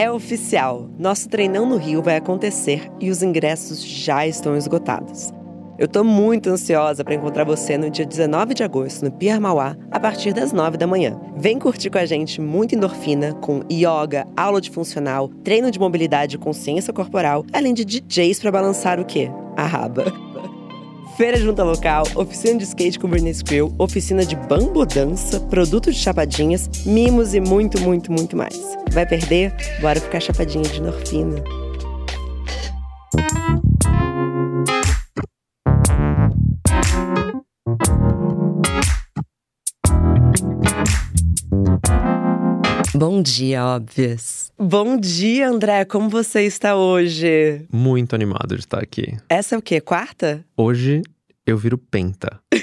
É oficial, nosso treinão no Rio vai acontecer e os ingressos já estão esgotados. Eu tô muito ansiosa para encontrar você no dia 19 de agosto no Pier Mauá, a partir das 9 da manhã. Vem curtir com a gente muita endorfina, com yoga, aula de funcional, treino de mobilidade e consciência corporal, além de DJs para balançar o quê? A raba. Feira Junta Local, oficina de skate com Britney Skrill, oficina de bambu dança, produto de chapadinhas, mimos e muito, muito, muito mais. Vai perder? Bora ficar chapadinha de endorfina. Bom dia, óbvias. Bom dia, André. Como você está hoje? Muito animado de estar aqui. Essa é o quê? Quarta? Hoje eu viro penta.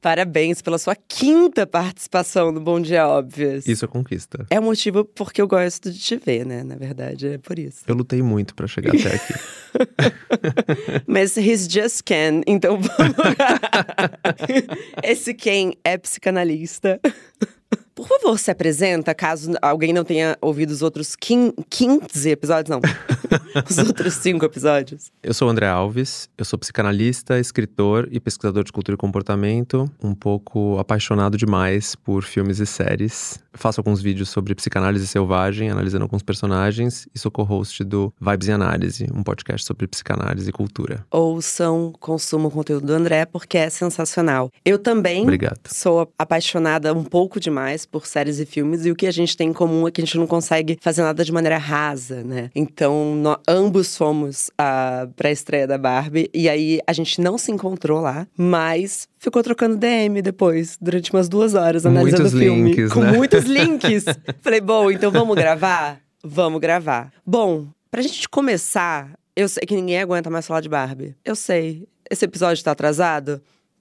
Parabéns pela sua quinta participação no Bom Dia Óbvias. Isso é conquista. É o motivo porque eu gosto de te ver, né? Na verdade, é por isso. Eu lutei muito para chegar até aqui. Mas he's just Ken, então vamos. Esse Ken é psicanalista. Por favor, se apresenta, caso alguém não tenha ouvido os outros 15 episódios, não. os outros cinco episódios. Eu sou o André Alves, eu sou psicanalista, escritor e pesquisador de cultura e comportamento, um pouco apaixonado demais por filmes e séries. Faço alguns vídeos sobre psicanálise selvagem, analisando alguns personagens, e sou co-host do Vibes e Análise, um podcast sobre psicanálise e cultura. Ouçam, consumam o conteúdo do André, porque é sensacional. Eu também Obrigado. sou apaixonada um pouco demais por séries e filmes, e o que a gente tem em comum é que a gente não consegue fazer nada de maneira rasa, né? Então, nós, ambos fomos a pré-estreia da Barbie, e aí a gente não se encontrou lá, mas ficou trocando DM depois, durante umas duas horas, analisando muitos o filme. Links, com né? muitos links. Falei, bom, então vamos gravar? Vamos gravar. Bom, pra gente começar, eu sei que ninguém aguenta mais falar de Barbie. Eu sei. Esse episódio tá atrasado?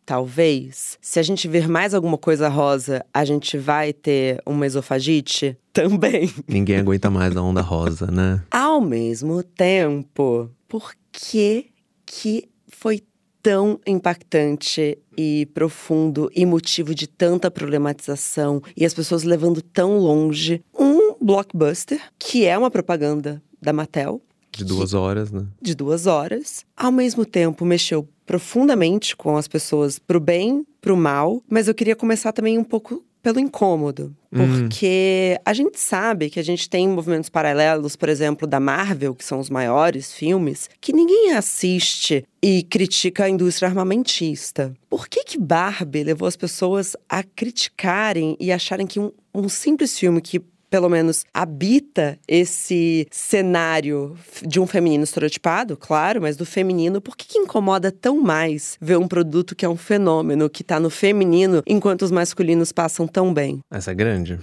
Talvez. Se a gente ver mais alguma coisa rosa, a gente vai ter uma esofagite? Também. Ninguém aguenta mais a onda rosa, né? Ao mesmo tempo, por que que foi tão impactante e profundo e motivo de tanta problematização e as pessoas levando tão longe um blockbuster que é uma propaganda da Mattel De duas horas, né? de duas horas, ao mesmo tempo mexeu profundamente com as pessoas pro bem, pro mal, mas eu queria começar também um pouco pelo incômodo, porque a gente sabe que a gente tem movimentos paralelos, por exemplo, da Marvel, que são os maiores filmes, que ninguém assiste e critica a indústria armamentista. Por que que Barbie levou as pessoas a criticarem e acharem que um, um simples filme que pelo menos habita esse cenário de um feminino estereotipado, claro, mas do feminino, por que, que incomoda tão mais ver um produto que é um fenômeno, que tá no feminino, enquanto os masculinos passam tão bem? Essa é grande.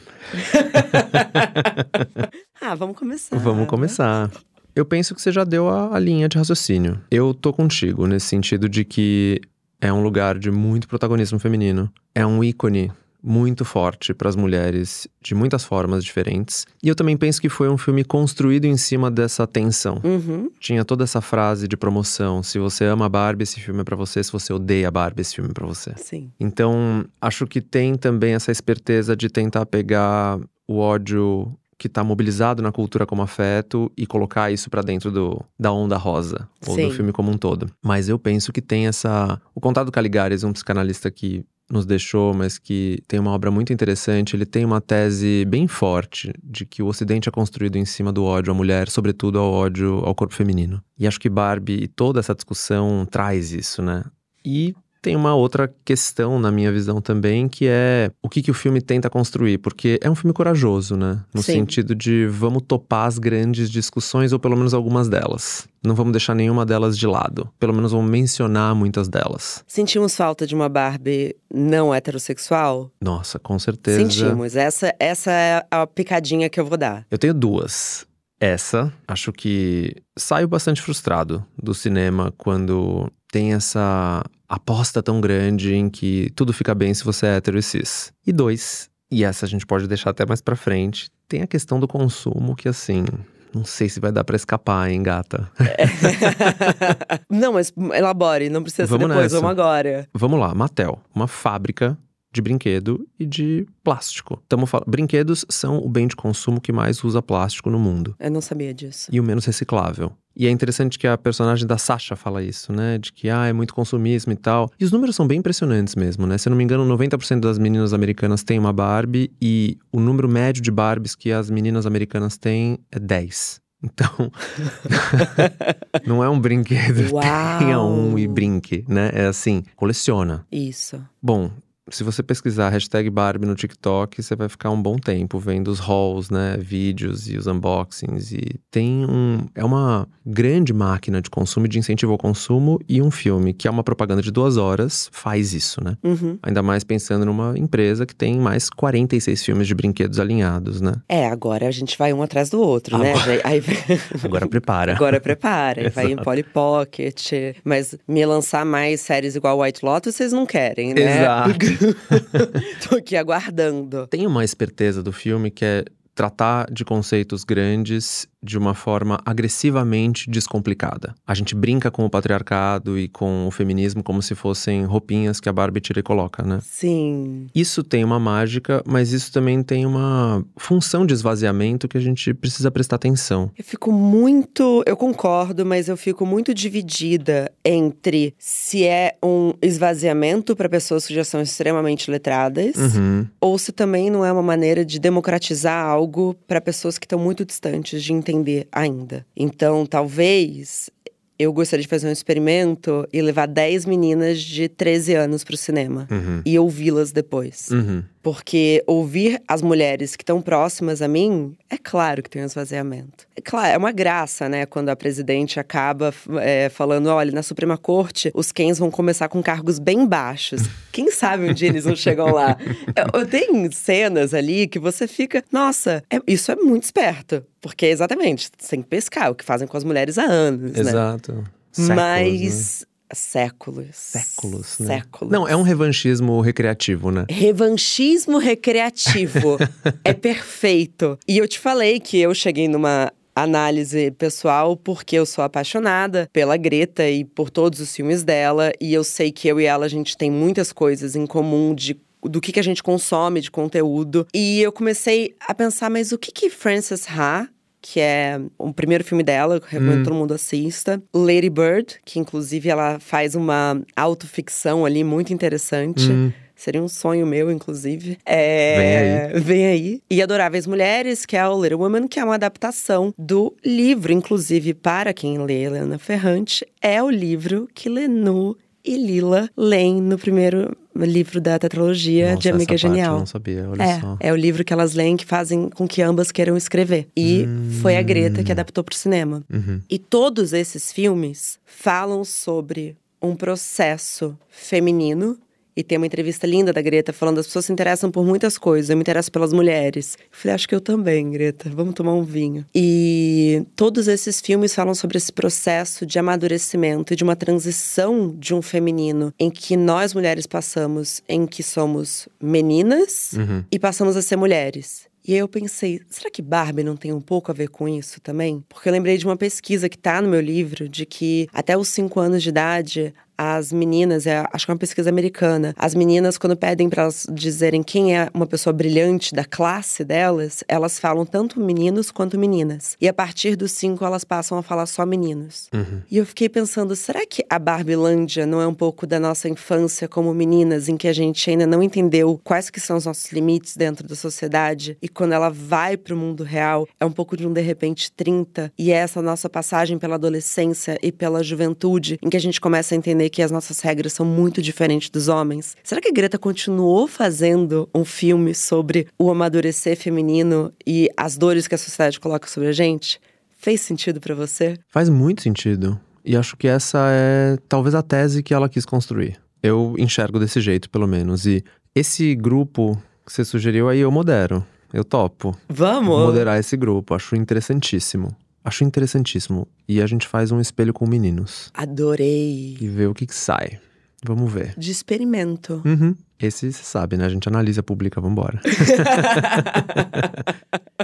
ah, vamos começar. Vamos começar. Eu penso que você já deu a, a linha de raciocínio. Eu tô contigo nesse sentido de que é um lugar de muito protagonismo feminino. É um ícone muito forte para as mulheres de muitas formas diferentes. E eu também penso que foi um filme construído em cima dessa tensão. Uhum. Tinha toda essa frase de promoção: se você ama Barbie, esse filme é para você, se você odeia Barbie, esse filme é para você. Sim. Então, acho que tem também essa esperteza de tentar pegar o ódio que tá mobilizado na cultura como afeto e colocar isso para dentro do, da onda rosa, ou Sim. do filme como um todo. Mas eu penso que tem essa. O Contado Caligares, um psicanalista que nos deixou, mas que tem uma obra muito interessante, ele tem uma tese bem forte de que o Ocidente é construído em cima do ódio à mulher, sobretudo ao ódio ao corpo feminino. E acho que Barbie e toda essa discussão traz isso, né? E tem uma outra questão na minha visão também, que é o que, que o filme tenta construir, porque é um filme corajoso, né? No Sim. sentido de vamos topar as grandes discussões, ou pelo menos algumas delas. Não vamos deixar nenhuma delas de lado. Pelo menos vamos mencionar muitas delas. Sentimos falta de uma Barbie não heterossexual? Nossa, com certeza. Sentimos. Essa, essa é a picadinha que eu vou dar. Eu tenho duas. Essa, acho que saio bastante frustrado do cinema quando tem essa aposta tão grande em que tudo fica bem se você é hétero e cis. E dois, e essa a gente pode deixar até mais pra frente, tem a questão do consumo que assim, não sei se vai dar pra escapar, hein, gata. não, mas elabore, não precisa Vamos ser depois, nessa. vamos agora. Vamos lá, Mattel, uma fábrica de brinquedo e de plástico. Tamo falando, brinquedos são o bem de consumo que mais usa plástico no mundo. Eu não sabia disso. E o menos reciclável. E é interessante que a personagem da Sasha fala isso, né? De que, ah, é muito consumismo e tal. E os números são bem impressionantes mesmo, né? Se eu não me engano, 90% das meninas americanas têm uma Barbie e o número médio de Barbies que as meninas americanas têm é 10. Então, não é um brinquedo, Uau. tenha um e brinque, né? É assim, coleciona. Isso. Bom, se você pesquisar hashtag Barbie no TikTok, você vai ficar um bom tempo vendo os hauls, né? Vídeos e os unboxings. E tem um. É uma grande máquina de consumo de incentivo ao consumo. E um filme que é uma propaganda de duas horas faz isso, né? Uhum. Ainda mais pensando numa empresa que tem mais 46 filmes de brinquedos alinhados, né? É, agora a gente vai um atrás do outro, né? Agora- Aí, Agora prepara. agora prepara, vai em. Polly Pocket. Mas me lançar mais séries igual White Lotus, vocês não querem, né? Exato. Tô aqui aguardando. Tem uma esperteza do filme que é tratar de conceitos grandes de uma forma agressivamente descomplicada. A gente brinca com o patriarcado e com o feminismo como se fossem roupinhas que a Barbie tira e coloca, né? Sim. Isso tem uma mágica, mas isso também tem uma função de esvaziamento que a gente precisa prestar atenção. Eu fico muito. Eu concordo, mas eu fico muito dividida entre se é um esvaziamento para pessoas que já são extremamente letradas, Uhum. ou se também não é uma maneira de democratizar algo para pessoas que estão muito distantes de entender ainda. Então, talvez. Eu gostaria de fazer um experimento e levar 10 meninas de 13 anos pro cinema. Uhum. E ouvi-las depois. Uhum. Porque ouvir as mulheres que estão próximas a mim, é claro que tem um esvaziamento. É claro, é uma graça, né? Quando a presidente acaba é, falando: olha, na Suprema Corte, os Kens vão começar com cargos bem baixos. Quem sabe um dia eles não chegam lá? Eu, eu- tem cenas ali que você fica: nossa, é- isso é muito esperto. Porque, exatamente, tem que pescar, o que fazem com as mulheres há anos, né? Exato. Séculos, né? Séculos. Séculos, né? Séculos. Não, é um revanchismo recreativo, né? Revanchismo recreativo é perfeito. E eu te falei que eu cheguei numa análise pessoal porque eu sou apaixonada pela Greta e por todos os filmes dela e eu sei que eu e ela a gente tem muitas coisas em comum de do que, que a gente consome de conteúdo. E eu comecei a pensar, mas o que que Frances Ha que é o primeiro filme dela, que eu recomendo Hum. que todo mundo assista. Lady Bird, que inclusive ela faz uma autoficção ali muito interessante. Hum. Seria um sonho meu, inclusive. É... Vem aí. Vem aí. E Adoráveis Mulheres, que é o Little Woman, que é uma adaptação do livro, inclusive, para quem lê Helena Ferrante, é o livro que Lenu e Lila leem no primeiro livro da tetralogia Nossa, de Amiga Genial. eu não sabia, olha só. É, é o livro que elas leem que fazem com que ambas queiram escrever. E foi a Greta que adaptou pro cinema. Uhum. E todos esses filmes falam sobre um processo feminino. E tem uma entrevista linda da Greta falando: as pessoas se interessam por muitas coisas, eu me interesso pelas mulheres. Eu falei: acho que eu também, Greta, vamos tomar um vinho. E todos esses filmes falam sobre esse processo de amadurecimento e de uma transição de um feminino em que nós mulheres passamos, em que somos meninas Uhum. e passamos a ser mulheres. E aí eu pensei, será que Barbie não tem um pouco a ver com isso também? Porque eu lembrei de uma pesquisa que tá no meu livro, de que até os 5 anos de idade, as meninas, é, acho que é uma pesquisa americana, as meninas, quando pedem para elas dizerem quem é uma pessoa brilhante da classe delas, elas falam tanto meninos quanto meninas. E a partir dos 5, elas passam a falar só meninos. Uhum. E eu fiquei pensando, será que a Barbilândia não é um pouco da nossa infância como meninas, em que a gente ainda não entendeu quais que são os nossos limites dentro da sociedade? E quando ela vai pro mundo real, é um pouco de um de repente 30, e é essa nossa passagem pela adolescência e pela juventude, em que a gente começa a entender que as nossas regras são muito diferentes dos homens. Será que a Greta continuou fazendo um filme sobre o amadurecer feminino e as dores que a sociedade coloca sobre a gente? Fez sentido pra você? Faz muito sentido. E acho que essa é talvez a tese que ela quis construir. Eu enxergo desse jeito, pelo menos. E esse grupo que você sugeriu aí, eu modero. Eu topo. Vamos! Vou moderar esse grupo. Acho interessantíssimo. Acho interessantíssimo. E a gente faz um espelho com meninos. Adorei. E vê o que, que sai. Vamos ver. De experimento. Uhum. Esse você sabe, né? A gente analisa, publica, vambora.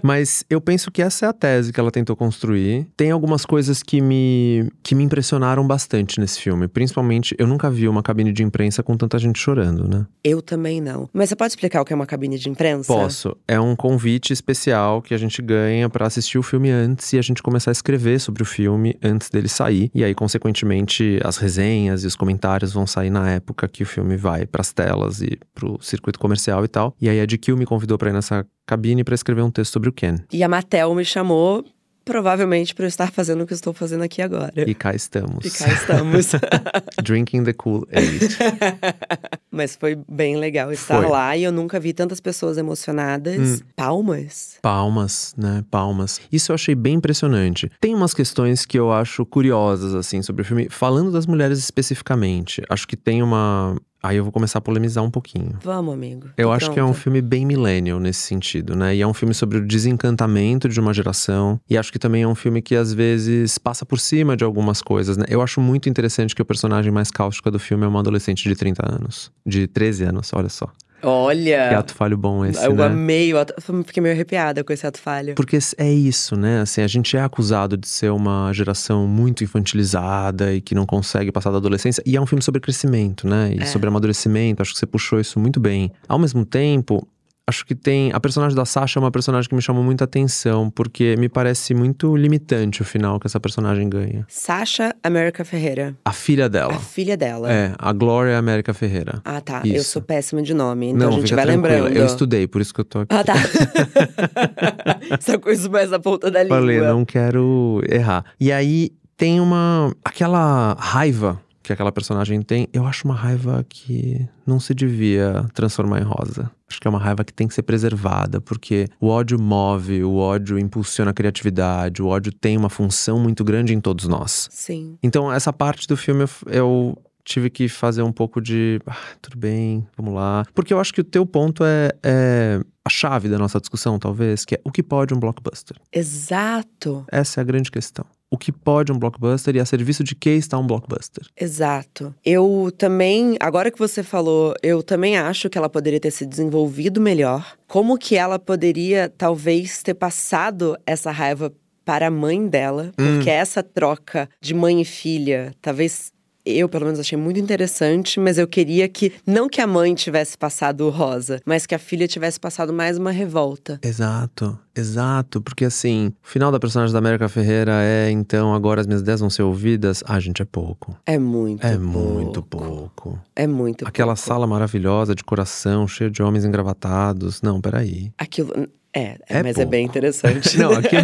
Mas eu penso que essa é a tese que ela tentou construir. Tem algumas coisas que me, que me impressionaram bastante nesse filme. Principalmente, eu nunca vi uma cabine de imprensa com tanta gente chorando, né? Eu também não. Mas você pode explicar o que é uma cabine de imprensa? Posso. É um convite especial que a gente ganha para assistir o filme antes e a gente começar a escrever sobre o filme antes dele sair. E aí, consequentemente, as resenhas e os comentários vão sair na época que o filme vai para as telas e pro circuito comercial e tal. E aí a GQ me convidou para ir nessa cabine para escrever um texto sobre o Ken. E a Mattel me chamou provavelmente para eu estar fazendo o que eu estou fazendo aqui agora. E cá estamos. E cá estamos. Drinking the Kool-Aid. Mas foi bem legal estar Foi. lá e eu nunca vi tantas pessoas emocionadas. Palmas. Palmas, né? Palmas. Isso eu achei bem impressionante. Tem umas questões que eu acho curiosas, assim, sobre o filme. Falando das mulheres especificamente, acho que tem uma. Aí eu vou começar a polemizar um pouquinho. Vamos, amigo. Eu Tô acho que é um filme bem millennial nesse sentido, né? E é um filme sobre o desencantamento de uma geração. E acho que também é um filme que às vezes passa por cima de algumas coisas, né? Eu acho muito interessante que o personagem mais cáustica do filme é uma adolescente de 30 anos. De 13 anos, olha só. Olha! Que ato falho bom esse, eu né? amei ato. Fiquei meio arrepiada com esse ato falho. Porque é isso, né? Assim, a gente é acusado de ser uma geração muito infantilizada e que não consegue passar da adolescência. E é um filme sobre crescimento, né? E É. sobre amadurecimento. Acho que você puxou isso muito bem. Ao mesmo tempo, acho que tem. A personagem da Sasha é uma personagem que me chamou muita atenção, porque me parece muito limitante o final que essa personagem ganha. Sasha América Ferreira. A filha dela. A filha dela. É, a Glória América Ferreira. Ah, tá. Eu Isso. sou péssima de nome. Então não, a gente vai tranquila. lembrando. Eu estudei, por isso que eu tô aqui. Ah, tá. Essa coisa mais na ponta da língua. Falei, não quero errar. E aí tem uma. aquela raiva que aquela personagem tem, eu acho uma raiva que não se devia transformar em rosa. Acho que é uma raiva que tem que ser preservada, porque o ódio move, o ódio impulsiona a criatividade, o ódio tem uma função muito grande em todos nós. Sim. Então, essa parte do filme eu, tive que fazer um pouco de. Ah, tudo bem, vamos lá. Porque eu acho que o teu ponto é, é a chave da nossa discussão, talvez, que é o que pode um blockbuster. Exato. Essa é a grande questão. O que pode um blockbuster e a serviço de que está um blockbuster? Exato. Eu também, agora que você falou, eu também acho que ela poderia ter se desenvolvido melhor. Como que ela poderia, talvez, ter passado essa raiva para a mãe dela? Porque essa troca de mãe e filha, talvez. Eu, pelo menos, achei muito interessante, mas eu queria que, não que a mãe tivesse passado o rosa, mas que a filha tivesse passado mais uma revolta. Exato, exato. Porque assim, o final da personagem da América Ferreira é então agora as minhas ideias vão ser ouvidas. Ah, gente, é pouco. É muito É pouco. muito pouco. É muito Aquela pouco. sala maravilhosa de coração, cheia de homens engravatados. Não, peraí. Aquilo. É, É mas é bem pouco. interessante. Não, aqui é...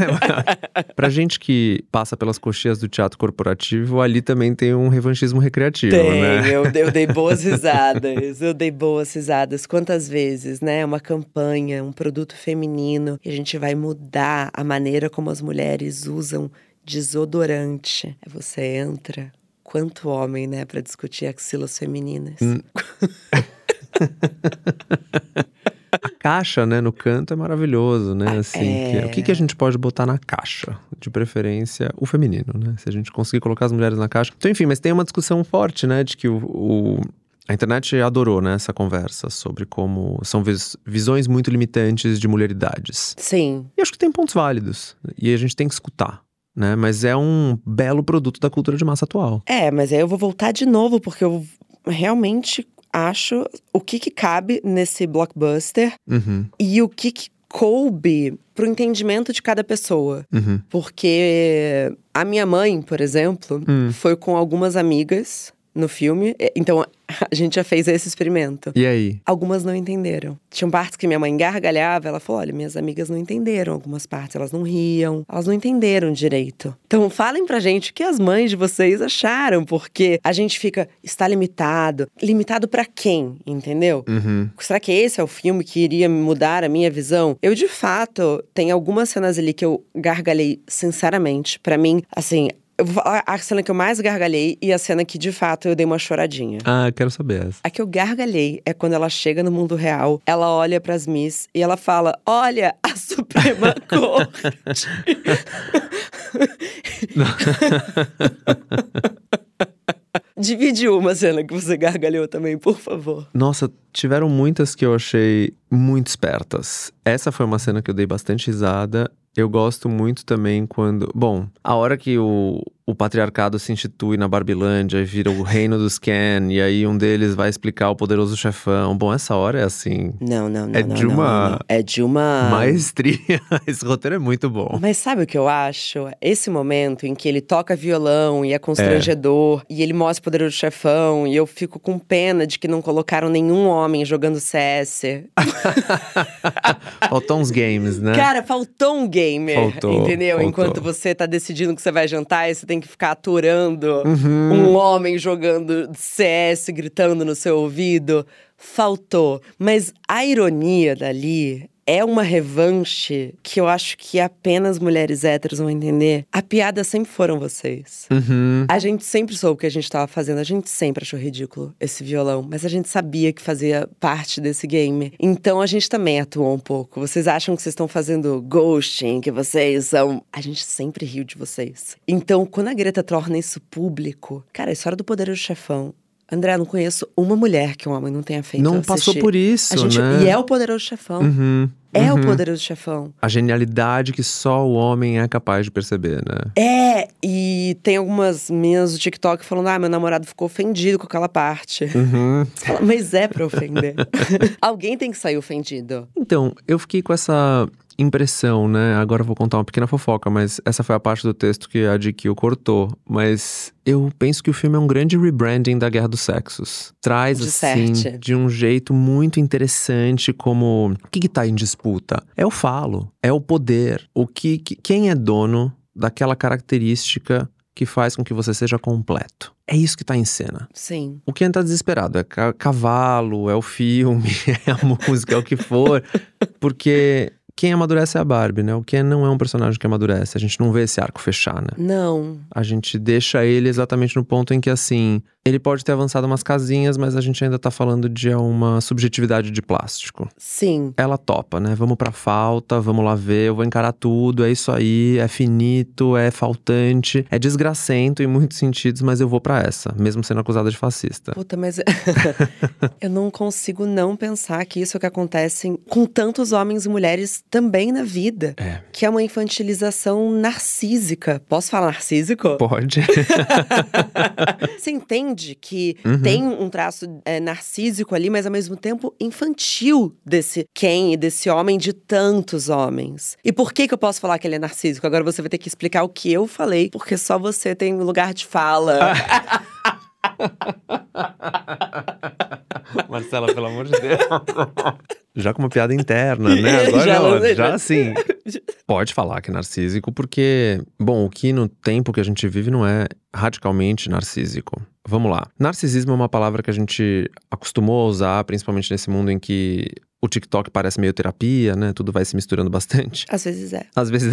pra gente que passa pelas coxias do teatro corporativo, ali também tem um revanchismo recreativo, Tem, né? eu, eu dei boas risadas. Eu dei boas risadas. Quantas vezes, né? Uma campanha, um produto feminino, e a gente vai mudar a maneira como as mulheres usam desodorante. Você entra. Quanto homem, né, pra discutir axilas femininas. Hum. A caixa, né, no canto é maravilhoso, né? Assim, é. que- o que, que a gente pode botar na caixa? De preferência, o feminino, né? Se a gente conseguir colocar as mulheres na caixa. Então, enfim, mas tem uma discussão forte, né? De que o. o- a internet adorou né, essa conversa sobre como são vis- visões muito limitantes de mulheridades. Sim, E acho que tem pontos válidos. E a gente tem que escutar, né? Mas é um belo produto da cultura de massa atual. É, mas aí eu vou voltar de novo, porque eu realmente acho o que, que cabe nesse blockbuster Uhum, e o que, que coube pro entendimento de cada pessoa. uhum. Porque a minha mãe, por exemplo, Hum. foi com algumas amigas no filme. E- Então a gente já fez esse experimento. E aí? Algumas não entenderam. Tinham partes que minha mãe gargalhava, ela falou: olha, minhas amigas não entenderam algumas partes, elas não riam, elas não entenderam direito. Então falem pra gente o que as mães de vocês acharam, porque a gente fica, está limitado. Limitado pra quem, entendeu? Uhum. Será que esse é o filme que iria mudar a minha visão? Eu, de fato, tem algumas cenas ali que eu gargalhei sinceramente. Pra mim, assim, a cena que eu mais gargalhei e a cena que, de fato, eu dei uma choradinha. Ah, quero saber essa. A que eu gargalhei é quando ela chega no mundo real, ela olha pras Miss e ela fala: Olha, a Suprema Corte. Divide uma cena que você gargalhou também, por favor. Nossa, tiveram muitas que eu achei muito espertas. Essa foi uma cena que eu dei bastante risada. Eu gosto muito também quando. Bom, a hora que o, o patriarcado se institui na Barbilândia e vira o reino dos Ken, e aí um deles vai explicar o poderoso chefão. Bom, essa hora é assim. Não, não, não. É não, de não, uma- não. É de uma. Maestria. Esse roteiro é muito bom. Mas sabe o que eu acho? Esse momento em que ele toca violão e é constrangedor, e ele mostra o poderoso chefão, e eu fico com pena de que não colocaram nenhum homem jogando CS. Faltam uns games, né? Cara, faltou um gamer, Faltou, entendeu? faltou. Enquanto você tá decidindo que você vai jantar e você tem que ficar aturando Uhum. um homem jogando CS, gritando no seu ouvido. Faltou. Mas a ironia dali é uma revanche que eu acho que apenas mulheres héteros vão entender. A piada sempre foram vocês. Uhum. A gente sempre soube o que a gente tava fazendo, a gente sempre achou ridículo esse violão, mas a gente sabia que fazia parte desse game. Então a gente também atuou um pouco. Vocês acham que vocês estão fazendo ghosting, que vocês são. A gente sempre riu de vocês. Então, quando a Greta torna isso público, cara, a história do poderoso chefão. André, não conheço uma mulher que um homem não tenha feito. Não passou assistir. por isso, a gente, né? E é o poderoso chefão. Uhum. É Uhum. o poderoso chefão. A genialidade que só o homem é capaz de perceber, né? É, e tem algumas meninas do TikTok falando: ah, meu namorado ficou ofendido com aquela parte. Uhum. Fala, Mas é pra ofender. Alguém tem que sair ofendido. Então, eu fiquei com essa impressão, né? Agora eu vou contar uma pequena fofoca, mas essa foi a parte do texto que a GQ cortou. Mas eu penso que o filme é um grande rebranding da Guerra dos Sexos. Traz, assim, Disserte. de um jeito muito interessante como... O que que tá em disputa? É o falo, é o poder. O que, que- quem é dono daquela característica que faz com que você seja completo? É isso que tá em cena. Sim. O Ken tá desesperado. É ca- cavalo, é o filme, é a música, é o que for. Porque quem amadurece é a Barbie, né? O Ken não é um personagem que amadurece. A gente não vê esse arco fechar, né? Não. A gente deixa ele exatamente no ponto em que, assim, ele pode ter avançado umas casinhas, mas a gente ainda tá falando de uma subjetividade de plástico. Sim. Ela topa, né? Vamos pra falta, vamos lá ver, eu vou encarar tudo, é isso aí, é finito, é faltante, é desgracento em muitos sentidos, mas eu vou pra essa, mesmo sendo acusada de fascista. Puta, mas eu não consigo não pensar que isso é o que acontece com tantos homens e mulheres também na vida. É. Que é uma infantilização narcísica. Posso falar narcísico? Pode. Você entende que Uhum. tem um traço é, narcísico ali, mas ao mesmo tempo infantil desse Ken e desse homem de tantos homens. E por que que eu posso falar que ele é narcísico? Agora você vai ter que explicar o que eu falei, porque só você tem lugar de fala. Marcela, pelo amor de Deus. Já com uma piada interna, né? Agora Já, não, já. já assim. Pode falar que é narcísico, porque, bom, o que no tempo que a gente vive não é radicalmente narcísico. Vamos lá. Narcisismo é uma palavra que a gente acostumou a usar, principalmente nesse mundo em que o TikTok parece meio terapia, né? Tudo vai se misturando bastante. Às vezes é. Às vezes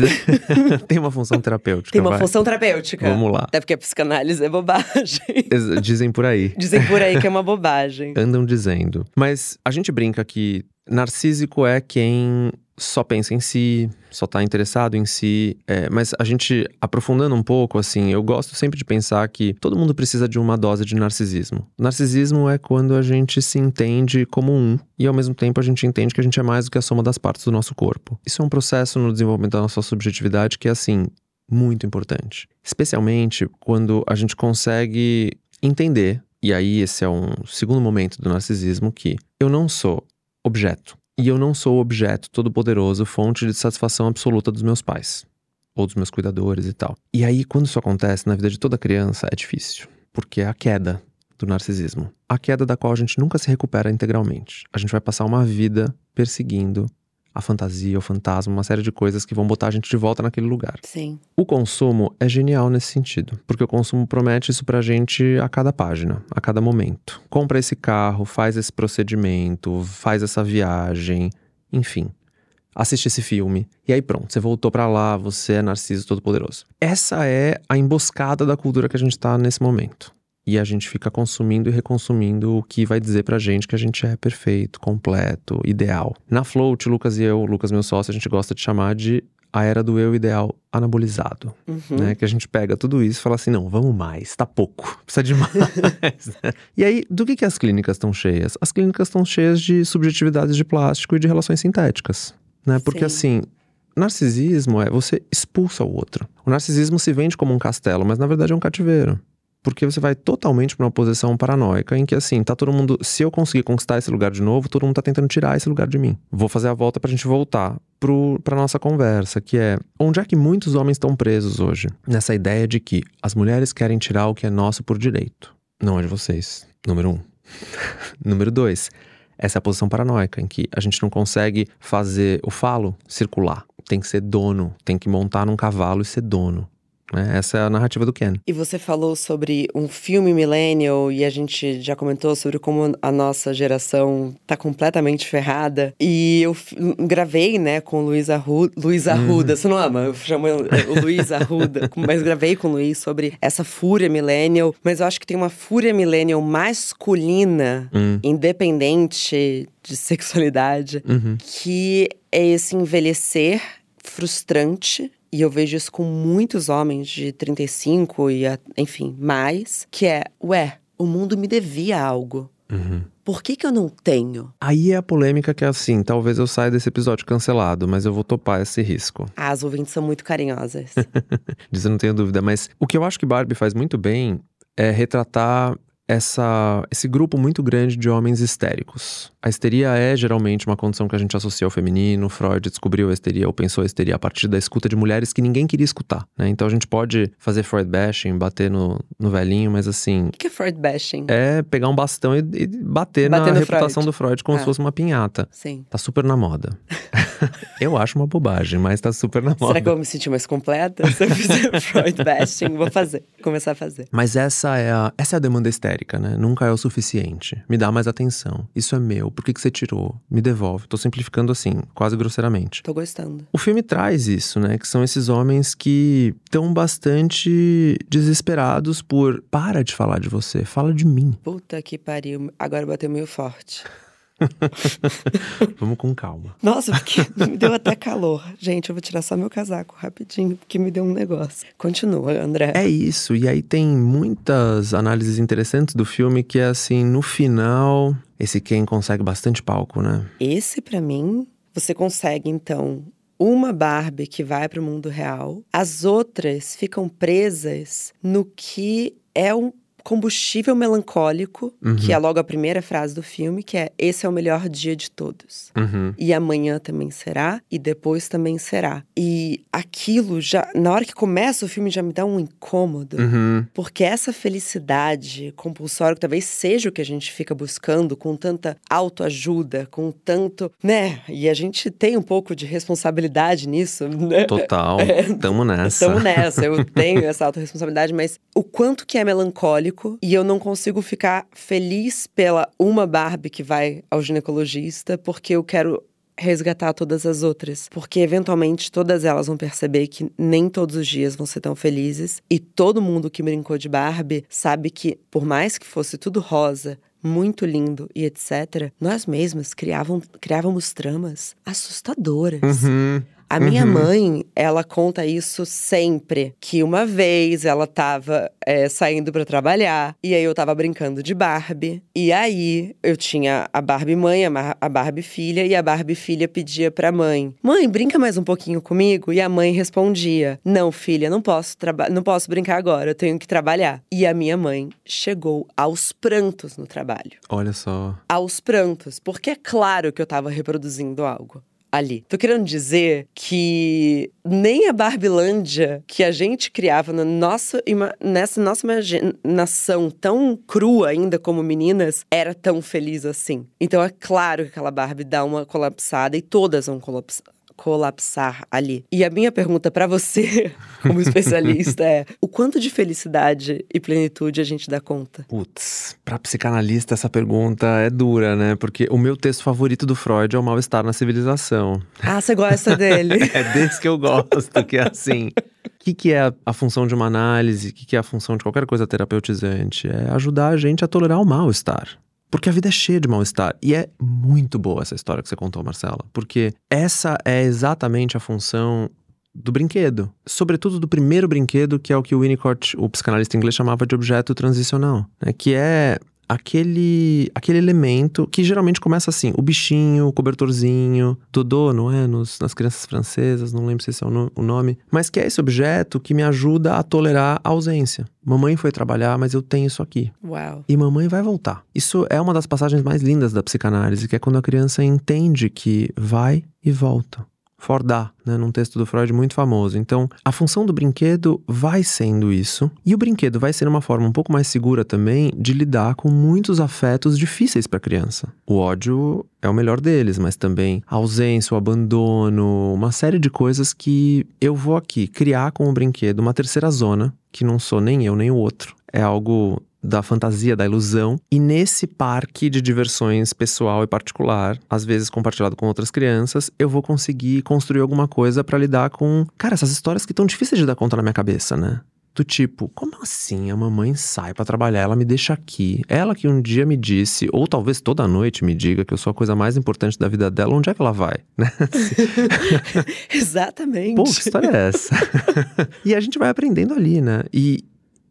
tem uma função terapêutica. Tem uma vai. função terapêutica. Vamos lá. Até porque a psicanálise é bobagem. Dizem por aí. Dizem por aí que é uma bobagem. andam dizendo. Mas a gente brinca que narcísico é quem só pensa em si, só tá interessado em si. É, mas a gente, aprofundando um pouco, assim, eu gosto sempre de pensar que todo mundo precisa de uma dose de narcisismo. Narcisismo é quando a gente se entende como um e ao mesmo tempo a gente entende que a gente é mais do que a soma das partes do nosso corpo. Isso é um processo no desenvolvimento da nossa subjetividade que é, assim, muito importante. Especialmente quando a gente consegue entender, e aí esse é um segundo momento do narcisismo, que eu não sou objeto. E eu não sou o objeto todo-poderoso, fonte de satisfação absoluta dos meus pais. Ou dos meus cuidadores e tal. E aí, quando isso acontece na vida de toda criança, é difícil. Porque é a queda do narcisismo. A queda da qual a gente nunca se recupera integralmente. A gente vai passar uma vida perseguindo a fantasia, o fantasma, uma série de coisas que vão botar a gente de volta naquele lugar. Sim. O consumo é genial nesse sentido, porque o consumo promete isso pra gente a cada página, a cada momento. Compra esse carro, faz esse procedimento, faz essa viagem, enfim. Assiste esse filme. E aí pronto, você voltou pra lá, você é narciso todo poderoso. Essa é a emboscada da cultura que a gente tá nesse momento. E a gente fica consumindo e reconsumindo o que vai dizer pra gente que a gente é perfeito, completo, ideal. Na Float, Lucas e eu, Lucas meu sócio, a gente gosta de chamar de a era do eu ideal anabolizado, Uhum. né? Que a gente pega tudo isso e fala assim, não, vamos mais, tá pouco, precisa de mais. né? e aí, do que, que as clínicas estão cheias? As clínicas estão cheias de subjetividades de plástico e de relações sintéticas, né? Porque Sim. assim, narcisismo é você expulsa o outro. O narcisismo se vende como um castelo, mas na verdade é um cativeiro. Porque você vai totalmente para uma posição paranoica em que, assim, tá todo mundo. Se eu conseguir conquistar esse lugar de novo, todo mundo tá tentando tirar esse lugar de mim. Vou fazer a volta pra gente voltar pro, pra nossa conversa, que é onde é que muitos homens estão presos hoje? Nessa ideia de que as mulheres querem tirar o que é nosso por direito. Não é de vocês. Número um. Número dois. Essa é a posição paranoica, em que a gente não consegue fazer o falo circular. Tem que ser dono, tem que montar num cavalo e ser dono. Né? Essa é a narrativa do Ken. E você falou sobre um filme millennial e a gente já comentou sobre como a nossa geração tá completamente ferrada. E eu gravei, né, com o Luiz Arruda. Luiz Arruda, você não ama? Eu chamo o Luiz Arruda. mas gravei com o Luiz sobre essa fúria millennial. Mas eu acho que tem uma fúria millennial masculina, Hum. independente de sexualidade, Uhum. que é esse envelhecer frustrante. E eu vejo isso com muitos homens de 35 e, enfim, mais. Que é, ué, o mundo me devia algo. Uhum. Por que que eu não tenho? Aí é a polêmica que é assim, talvez eu saia desse episódio cancelado, mas eu vou topar esse risco. Ah, as ouvintes são muito carinhosas. Disso eu não tenho dúvida, mas o que eu acho que Barbie faz muito bem é retratar essa, esse grupo muito grande de homens histéricos. A histeria é geralmente uma condição que a gente associa ao feminino. Freud descobriu a histeria ou pensou a histeria a partir da escuta de mulheres que ninguém queria escutar, né? Então a gente pode fazer Freud bashing, bater no, no velhinho, mas assim, O que é Freud bashing? é pegar um bastão e, e bater, Bater na reputação Freud. do Freud como Ah. se fosse uma pinhata. Sim. Tá super na moda. eu acho uma bobagem, mas tá super na moda. Será que eu vou me sentir mais completa se eu fizer Freud bashing? Vou fazer. Começar a fazer. Mas essa é, a, essa é a demanda histérica, né? Nunca é o suficiente. Me dá mais atenção. Isso é meu. Por que, que você tirou? Me devolve. Tô simplificando assim, quase grosseiramente. Tô gostando. O filme traz isso, né? Que são esses homens que estão bastante desesperados por para de falar de você, fala de mim. Puta que pariu. Agora bateu meio forte. Vamos com calma. Nossa, porque me deu até calor. Gente, eu vou tirar só meu casaco rapidinho, porque me deu um negócio. Continua, André. É isso. E aí tem muitas análises interessantes do filme que é assim, no final, esse Ken consegue bastante palco, né? Esse, pra mim, você consegue, então, uma Barbie que vai pro mundo real. As outras ficam presas no que é um combustível melancólico, Uhum. que é logo a primeira frase do filme, que é esse é o melhor dia de todos. Uhum. E amanhã também será, e depois também será. E aquilo já, na hora que começa o filme, já me dá um incômodo. Uhum. Porque essa felicidade compulsória, que talvez seja o que a gente fica buscando, com tanta autoajuda, com tanto, né? E a gente tem um pouco de responsabilidade nisso, né? Total. Tamo nessa. Estamos nessa, eu tenho essa autorresponsabilidade, mas o quanto que é melancólico e eu não consigo ficar feliz pela uma Barbie que vai ao ginecologista, porque eu quero resgatar todas as outras, porque eventualmente todas elas vão perceber que nem todos os dias vão ser tão felizes e todo mundo que brincou de Barbie sabe que por mais que fosse tudo rosa, muito lindo e etc, nós mesmas criavam, criávamos tramas assustadoras. Uhum. A minha Uhum. mãe, ela conta isso sempre. Que uma vez ela tava é, saindo pra trabalhar, e aí eu tava brincando de Barbie. E aí eu tinha a Barbie mãe, a Barbie filha, e a Barbie filha pedia pra mãe: Mãe, brinca mais um pouquinho comigo? E a mãe respondia: Não, filha, não posso, não posso brincar agora, eu tenho que trabalhar. E a minha mãe chegou aos prantos no trabalho Olha só. aos prantos, porque é claro que eu tava reproduzindo algo ali. Tô querendo dizer que nem a Barbilândia que a gente criava na nossa, nessa nossa imaginação tão crua ainda como meninas era tão feliz assim. Então é claro que aquela Barbie dá uma colapsada e todas vão colapsar colapsar ali. E a minha pergunta pra você, como especialista, é: o quanto de felicidade e plenitude a gente dá conta? Putz, pra psicanalista essa pergunta é dura, né? Porque o meu texto favorito do Freud é o mal-estar na civilização. Ah, você gosta dele? É desse que eu gosto, que é assim. O que, que é a, a função de uma análise? O que, que é a função de qualquer coisa terapeutizante? É ajudar a gente a tolerar o mal-estar. Porque a vida é cheia de mal-estar. E é muito boa essa história que você contou, Marcela. Porque essa é exatamente a função do brinquedo. Sobretudo do primeiro brinquedo, que é o que o Winnicott, o psicanalista inglês, chamava de objeto transicional. Né? Que é aquele, aquele elemento que geralmente começa assim: o bichinho, o cobertorzinho, Dodô, não é? Nos, nas crianças francesas, não lembro se esse é o, no, o nome, mas que é esse objeto que me ajuda a tolerar a ausência. Mamãe foi trabalhar, mas eu tenho isso aqui. Uau. E mamãe vai voltar. Isso é uma das passagens mais lindas da psicanálise, que é quando a criança entende que vai e volta. Fordá, né, num texto do Freud muito famoso. Então, a função do brinquedo vai sendo isso, e o brinquedo vai ser uma forma um pouco mais segura também de lidar com muitos afetos difíceis para a criança. O ódio é o melhor deles, mas também a ausência, o abandono, uma série de coisas que eu vou aqui criar com o brinquedo uma terceira zona, que não sou nem eu nem o outro. É algo da fantasia, da ilusão, e nesse parque de diversões pessoal e particular, às vezes compartilhado com outras crianças, eu vou conseguir construir alguma coisa para lidar com, cara, essas histórias que estão difíceis de dar conta na minha cabeça, né? Do tipo, como assim a mamãe sai para trabalhar, ela me deixa aqui? Ela que um dia me disse, ou talvez toda noite me diga que eu sou a coisa mais importante da vida dela, onde é que ela vai? Né? Exatamente. Pô, que história é essa? e a gente vai aprendendo ali, né? E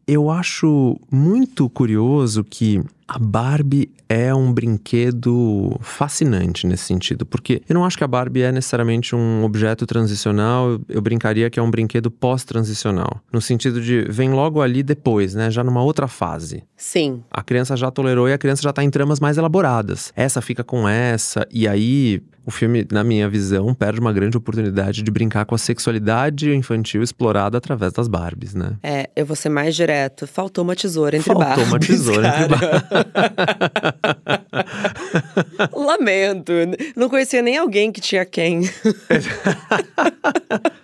eu acho muito curioso que a Barbie é um brinquedo fascinante nesse sentido, porque eu não acho que a Barbie é necessariamente um objeto transicional, eu brincaria que é um brinquedo pós-transicional, no sentido de vem logo ali depois, né, já numa outra fase. Sim. A criança já tolerou e a criança já tá em tramas mais elaboradas. Essa fica com essa e aí o filme, na minha visão, perde uma grande oportunidade de brincar com a sexualidade infantil explorada através das Barbies, né? É, eu vou ser mais direto. Faltou uma tesoura entre Faltou Barbies, uma tesoura cara. entre Barbies. Lamento. Não conhecia nem alguém que tinha quem.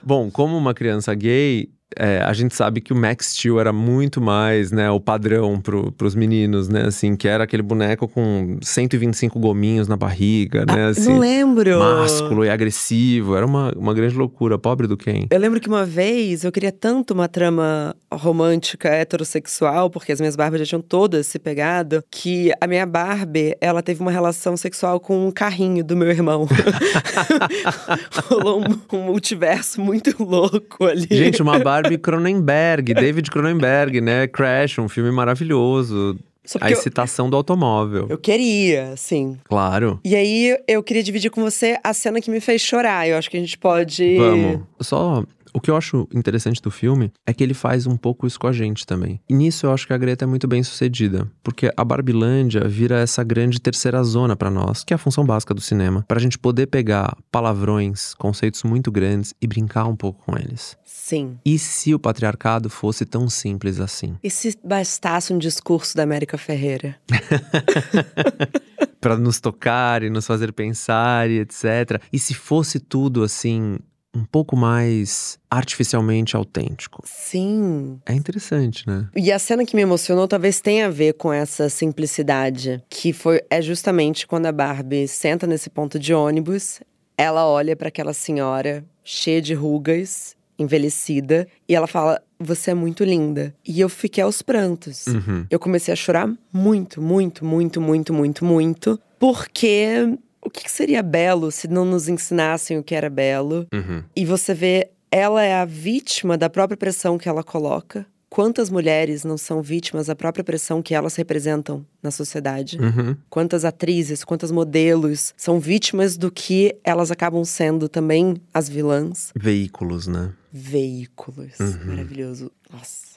Bom, como uma criança gay, é, a gente sabe que o Max Steel era muito mais, né, o padrão pro, pros meninos, né, assim, que era aquele boneco com 125 gominhos na barriga, né, assim. não lembro. Másculo e agressivo, era uma, uma grande loucura, pobre do Ken. Eu lembro que uma vez eu queria tanto uma trama romântica heterossexual, porque as minhas Barbies já tinham todas se pegado, que a minha Barbie, ela teve uma relação sexual com um carrinho do meu irmão. Rolou um, um multiverso muito louco ali. Gente, uma Barbie Cronenberg, David Cronenberg, né, Crash, um filme maravilhoso. A porque eu, excitação do automóvel. eu queria, sim. Claro. E aí eu queria dividir com você a cena que me fez chorar. Eu acho que a gente pode. Vamos. Só. O que eu acho interessante do filme é que ele faz um pouco isso com a gente também. E nisso eu acho que a Greta é muito bem sucedida. Porque a Barbilândia vira essa grande terceira zona pra nós, que é a função básica do cinema. Pra gente poder pegar palavrões, conceitos muito grandes e brincar um pouco com eles. Sim. E se o patriarcado fosse tão simples assim? E se bastasse um discurso da América Ferreira? Pra nos tocar e nos fazer pensar e etc. E se fosse tudo assim, um pouco mais artificialmente autêntico? Sim. É interessante, né? E a cena que me emocionou talvez tenha a ver com essa simplicidade, que foi é justamente quando a Barbie senta nesse ponto de ônibus, ela olha para aquela senhora cheia de rugas, envelhecida, e ela fala: "Você é muito linda". E eu fiquei aos prantos. Uhum. Eu comecei a chorar muito, muito, muito, muito, muito, muito, porque o que que seria belo se não nos ensinassem o que era belo? Uhum. E você vê, ela é a vítima da própria pressão que ela coloca. Quantas mulheres não são vítimas da própria pressão que elas representam na sociedade? Uhum. Quantas atrizes, quantas modelos são vítimas do que elas acabam sendo também as vilãs? Veículos, né? Veículos. Uhum. Maravilhoso. Nossa.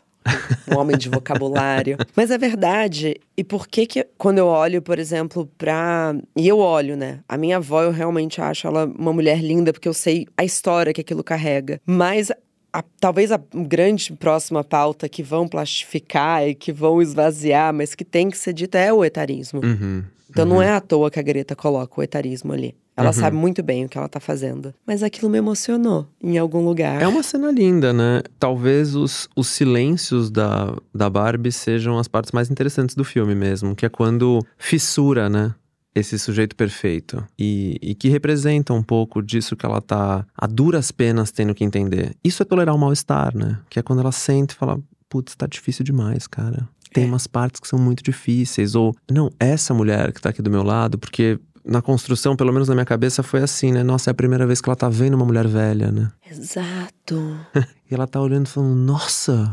Um homem de vocabulário. Mas é verdade. E por que que quando eu olho, por exemplo, pra. E eu olho, né? A minha avó, eu realmente acho ela uma mulher linda, porque eu sei a história que aquilo carrega. Mas. A- talvez a grande próxima pauta que vão plastificar e que vão esvaziar, mas que tem que ser dita é o etarismo. Uhum. Então não é à toa que a Greta coloca o etarismo ali. Ela Uhum. sabe muito bem o que ela tá fazendo. Mas aquilo me emocionou em algum lugar. É uma cena linda, né? Talvez os, os silêncios da, da Barbie sejam as partes mais interessantes do filme mesmo, que é quando fissura, né? Esse sujeito perfeito. E, e que representa um pouco disso que ela tá a duras penas tendo que entender. Isso é tolerar o mal-estar, né? Que é quando ela sente e fala: putz, tá difícil demais, cara. Tem É. umas partes que são muito difíceis. Ou, não, essa mulher que tá aqui do meu lado, porque na construção, pelo menos na minha cabeça, foi assim, né? Nossa, é a primeira vez que ela tá vendo uma mulher velha, né? Exato. e ela tá olhando e falando, nossa,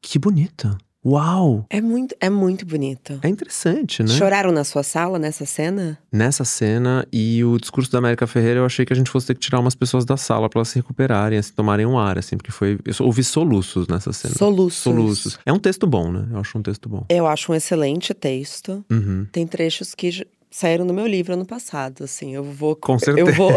que bonita. Uau! É muito, é muito bonito. É interessante, né? Choraram na sua sala nessa cena? Nessa cena e o discurso da América Ferreira, eu achei que a gente fosse ter que tirar umas pessoas da sala para elas se recuperarem, assim, tomarem um ar, assim, porque foi. Eu ouvi soluços nessa cena. Soluços. Soluços. É um texto bom, né? Eu acho um texto bom. Eu acho um excelente texto. Uhum. Tem trechos que saíram no meu livro ano passado, assim, eu vou Com certeza. eu vou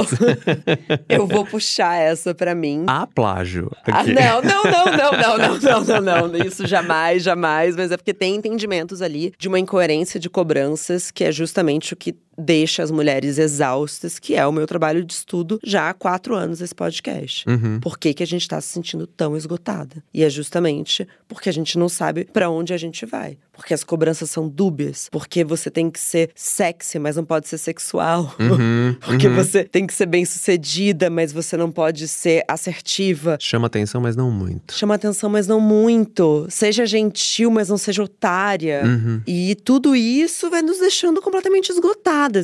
eu vou puxar essa para mim. Há plágio. Ah, não, não, não, não, não, não, não, não, isso jamais, jamais, mas é porque tem entendimentos ali de uma incoerência de cobranças que é justamente o que deixa as mulheres exaustas, que é o meu trabalho de estudo já há quatro anos esse podcast. Uhum. Por que, que a gente está se sentindo tão esgotada? E é justamente porque a gente não sabe para onde a gente vai. Porque as cobranças são dúbias. Porque você tem que ser sexy, mas não pode ser sexual. Uhum, Porque uhum. você tem que ser bem sucedida, mas você não pode ser assertiva. Chama atenção, mas não muito. Chama atenção, mas não muito. Seja gentil, mas não seja otária. Uhum. E tudo isso vai nos deixando completamente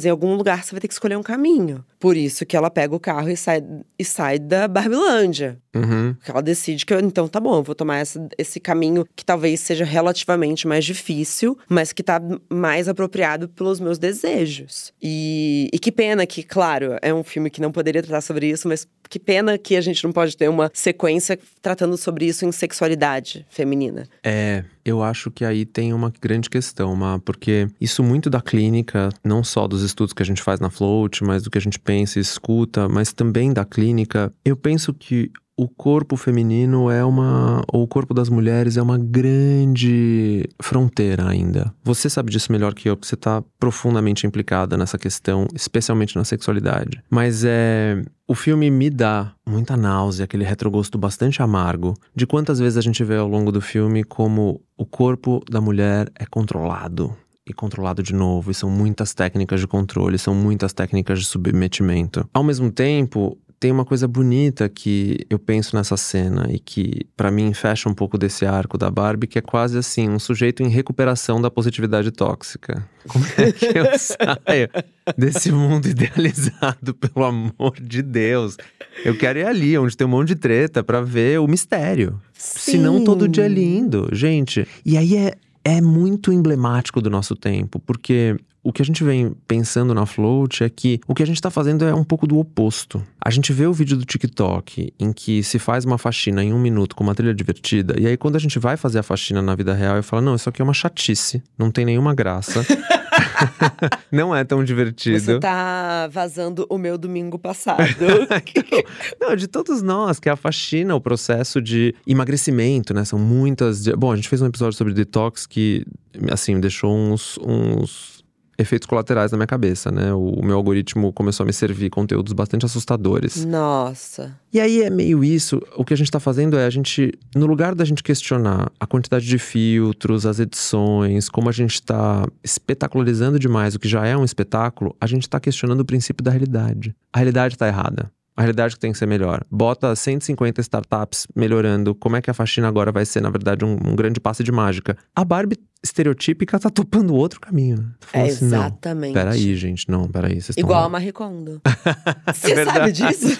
Em algum lugar você vai ter que escolher um caminho. Por isso que ela pega o carro e sai, e sai da Barbilândia. Uhum. Porque ela decide que, eu, então tá bom, eu vou tomar essa- esse caminho que talvez seja relativamente mais difícil, mas que tá mais apropriado pelos meus desejos. E, e que pena que, claro, é um filme que não poderia tratar sobre isso, mas que pena que a gente não pode ter uma sequência tratando sobre isso em sexualidade feminina. É, eu acho que aí tem uma grande questão, Ma, porque isso muito da clínica, não só dos estudos que a gente faz na Float, mas do que a gente pensa e escuta, mas também da clínica, eu penso que o corpo feminino é uma. ou o corpo das mulheres é uma grande fronteira ainda. Você sabe disso melhor que eu, porque você está profundamente implicada nessa questão, especialmente na sexualidade. Mas é. O filme me dá muita náusea, aquele retrogosto bastante amargo, de quantas vezes a gente vê ao longo do filme como o corpo da mulher é controlado. E controlado de novo, e são muitas técnicas de controle, são muitas técnicas de submetimento. Ao mesmo tempo, tem uma coisa bonita que eu penso nessa cena e que pra mim fecha um pouco desse arco da Barbie, que é quase assim, um sujeito em recuperação da positividade tóxica. Como é que eu saio desse mundo idealizado, pelo amor de Deus? Eu quero ir ali, onde tem um monte de treta, pra ver o mistério. Senão todo dia é lindo, gente. E aí é, é muito emblemático do nosso tempo, porque o que a gente vem pensando na Float é que o que a gente está fazendo é um pouco do oposto. A gente vê o vídeo do TikTok em que se faz uma faxina em um minuto com uma trilha divertida, e aí quando a gente vai fazer a faxina na vida real, eu falo: não, isso aqui é uma chatice, não tem nenhuma graça. não é tão divertido. Você tá vazando o meu domingo passado. Não, de todos nós, que é a faxina, o processo de emagrecimento, né? São muitas. Bom, a gente fez um episódio sobre detox que, assim, deixou uns, uns efeitos colaterais na minha cabeça, né? O, o meu algoritmo começou a me servir conteúdos bastante assustadores. Nossa. E aí é meio isso, o que a gente tá fazendo é a gente, no lugar da gente questionar a quantidade de filtros, as edições, como a gente tá espetacularizando demais o que já é um espetáculo, a gente tá questionando o princípio da realidade. A realidade tá errada. A realidade que tem que ser melhor. Bota 150 startups melhorando. Como é que a faxina agora vai ser, na verdade, um, um grande passe de mágica? A Barbie estereotípica tá topando outro caminho, né? Falou É assim, não, exatamente. Peraí, gente, não, peraí. Vocês estão Igual a Marie Kondo. Você Verdade. sabe disso?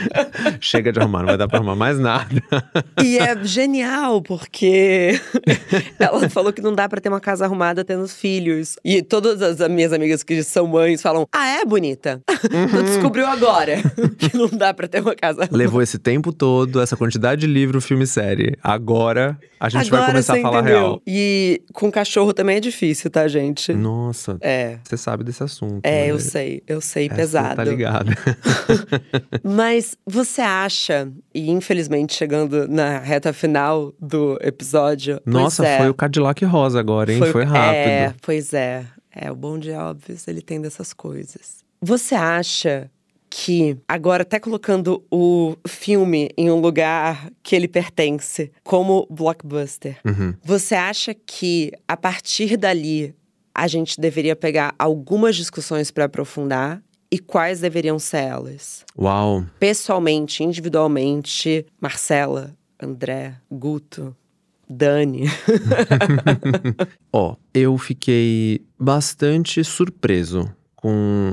Chega de arrumar, não vai dar pra arrumar mais nada. E é genial, porque ela falou que não dá pra ter uma casa arrumada tendo filhos. E todas as minhas amigas que são mães falam: Ah, é bonita? Tu descobriu agora que não dá pra ter uma casa arrumada. Levou esse tempo todo, essa quantidade de livro, filme e série. Agora a gente vai Agora começar você a falar entendeu. real. E com cachorro também é difícil, tá, gente? Nossa, É. você sabe desse assunto. É, né? eu sei, eu sei, Essa pesado. Tá ligada. Mas você acha, e infelizmente chegando na reta final do episódio. Nossa, é, foi o Cadillac rosa agora, hein? Foi, rápido. É, pois é. É, o Bom Dia Óbvios, ele tem dessas coisas. Você acha que, agora até colocando o filme em um lugar que ele pertence, como blockbuster, Uhum. você acha que a partir dali a gente deveria pegar algumas discussões para aprofundar? E quais deveriam ser elas? Uau. Pessoalmente, individualmente, Marcela, André, Guto, Dani. Ó, eu fiquei bastante surpreso com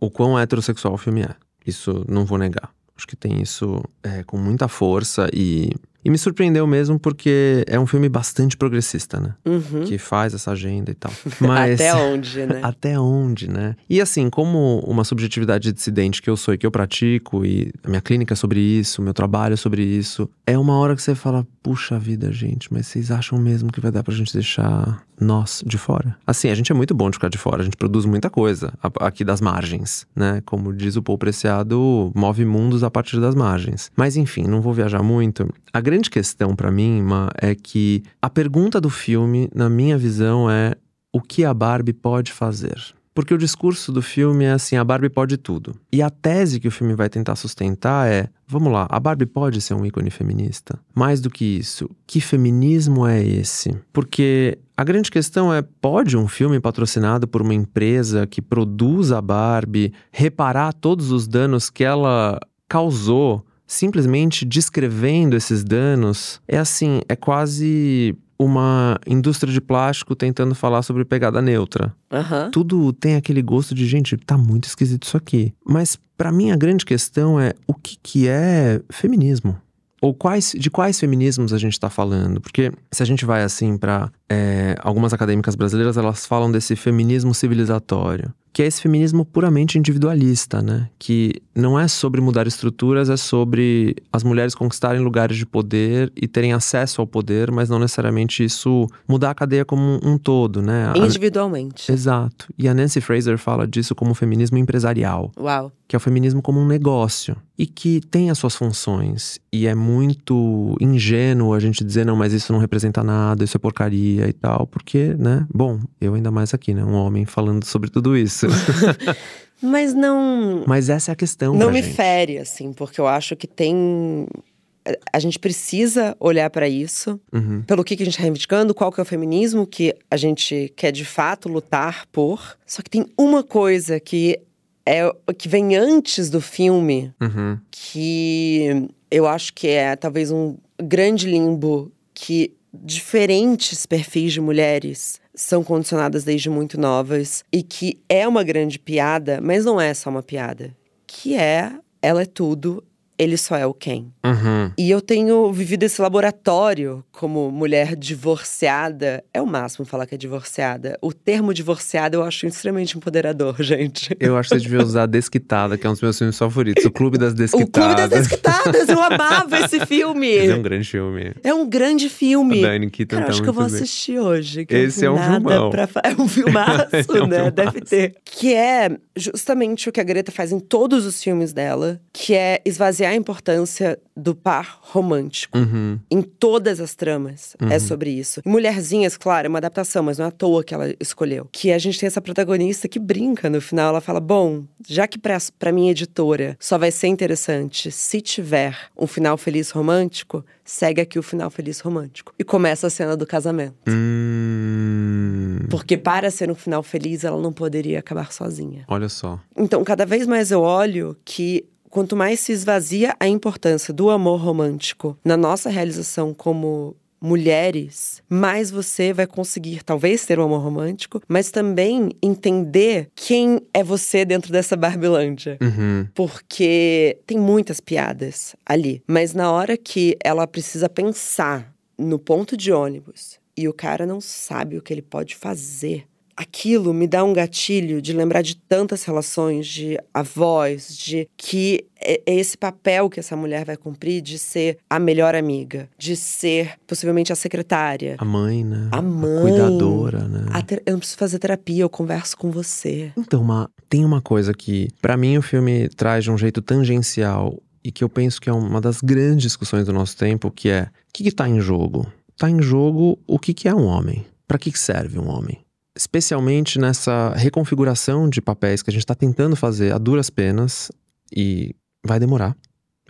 o quão heterossexual o filme é. Isso não vou negar. Acho que tem isso é, com muita força e e me surpreendeu mesmo porque é um filme bastante progressista, né? Uhum. Que faz essa agenda e tal. Mas... até onde, né? até onde, né? E assim, como uma subjetividade dissidente que eu sou e que eu pratico, e a minha clínica é sobre isso, meu trabalho é sobre isso, é uma hora que você fala, puxa vida, gente, mas vocês acham mesmo que vai dar pra gente deixar nós de fora? Assim, a gente é muito bom de ficar de fora, a gente produz muita coisa aqui das margens, né? Como diz o Paul Preciado, move mundos a partir das margens. Mas enfim, não vou viajar muito. A grande questão para mim, Ma, é que a pergunta do filme, na minha visão, é o que a Barbie pode fazer? Porque o discurso do filme é assim: a Barbie pode tudo. E a tese que o filme vai tentar sustentar é: vamos lá, a Barbie pode ser um ícone feminista? Mais do que isso, que feminismo é esse? Porque a grande questão é: pode um filme patrocinado por uma empresa que produz a Barbie reparar todos os danos que ela causou? Simplesmente descrevendo esses danos, é assim, é quase uma indústria de plástico tentando falar sobre pegada neutra. Uhum. Tudo tem aquele gosto de, gente, tá muito esquisito isso aqui. Mas para mim a grande questão é o que, que é feminismo? Ou quais, de quais feminismos a gente está falando? Porque se a gente vai assim para é, algumas acadêmicas brasileiras, elas falam desse feminismo civilizatório que é esse feminismo puramente individualista, né? Que não é sobre mudar estruturas, é sobre as mulheres conquistarem lugares de poder e terem acesso ao poder, mas não necessariamente isso mudar a cadeia como um, todo, né? Individualmente. A... Exato. E a Nancy Fraser fala disso como feminismo empresarial. Uau. Que é o feminismo como um negócio e que tem as suas funções. E é muito ingênuo a gente dizer, não, mas isso não representa nada, isso é porcaria e tal, porque, né? Bom, eu ainda mais aqui, né? Um homem falando sobre tudo isso. Mas não. Mas essa é a questão. Não me gente. fere, assim, porque eu acho que tem. A gente precisa olhar para isso, uhum. pelo que, que a gente está reivindicando, qual que é o feminismo que a gente quer de fato lutar por. Só que tem uma coisa que é que vem antes do filme, uhum. que eu acho que é talvez um grande limbo que diferentes perfis de mulheres são condicionadas desde muito novas e que é uma grande piada, mas não é só uma piada. Que é ela é tudo, ele só é o quem. Uhum. E eu tenho vivido esse laboratório como mulher divorciada. É o máximo falar que é divorciada. O termo divorciada eu acho extremamente empoderador, gente. Eu acho que você devia usar Desquitada, que é um dos meus filmes favoritos. O Clube das Desquitadas. O Clube das Desquitadas, eu amava esse filme. é um grande filme. É um grande filme. A Diane Keaton Cara, tá acho que eu vou bem. assistir hoje. Esse é um filmão. Pra... É um filmaço, é um né? filmaço. Deve ter. Que é justamente o que a Greta faz em todos os filmes dela, que é esvaziar a importância do par romântico. Uhum. Em todas as tramas Uhum. é sobre isso. E Mulherzinhas, claro, é uma adaptação, mas não é à toa que ela escolheu. Que a gente tem essa protagonista que brinca no final. Ela fala: Bom, já que pra, pra minha editora só vai ser interessante se tiver um final feliz romântico, segue aqui o final feliz romântico. E começa a cena do casamento. Hum. Porque para ser um final feliz, ela não poderia acabar sozinha. Olha só. Então, cada vez mais eu olho que quanto mais se esvazia a importância do amor romântico na nossa realização como mulheres, mais você vai conseguir talvez ter um amor romântico, mas também entender quem é você dentro dessa Barbilândia. Uhum. Porque tem muitas piadas ali, mas na hora que ela precisa pensar no ponto de ônibus e o cara não sabe o que ele pode fazer. Aquilo me dá um gatilho de lembrar de tantas relações, de avós, de que é é esse papel que essa mulher vai cumprir de ser a melhor amiga, de ser possivelmente a secretária, A mãe, né? a mãe, Cuidadora, né? a ter- eu não preciso fazer terapia, eu converso com você. Então, uma, tem uma coisa que, pra mim, o filme traz de um jeito tangencial e que eu penso que é uma das grandes discussões do nosso tempo, que é o que, que tá em jogo? Tá em jogo o que, que é um homem? Pra que, que serve um homem? Especialmente nessa reconfiguração de papéis que a gente tá tentando fazer a duras penas e vai demorar.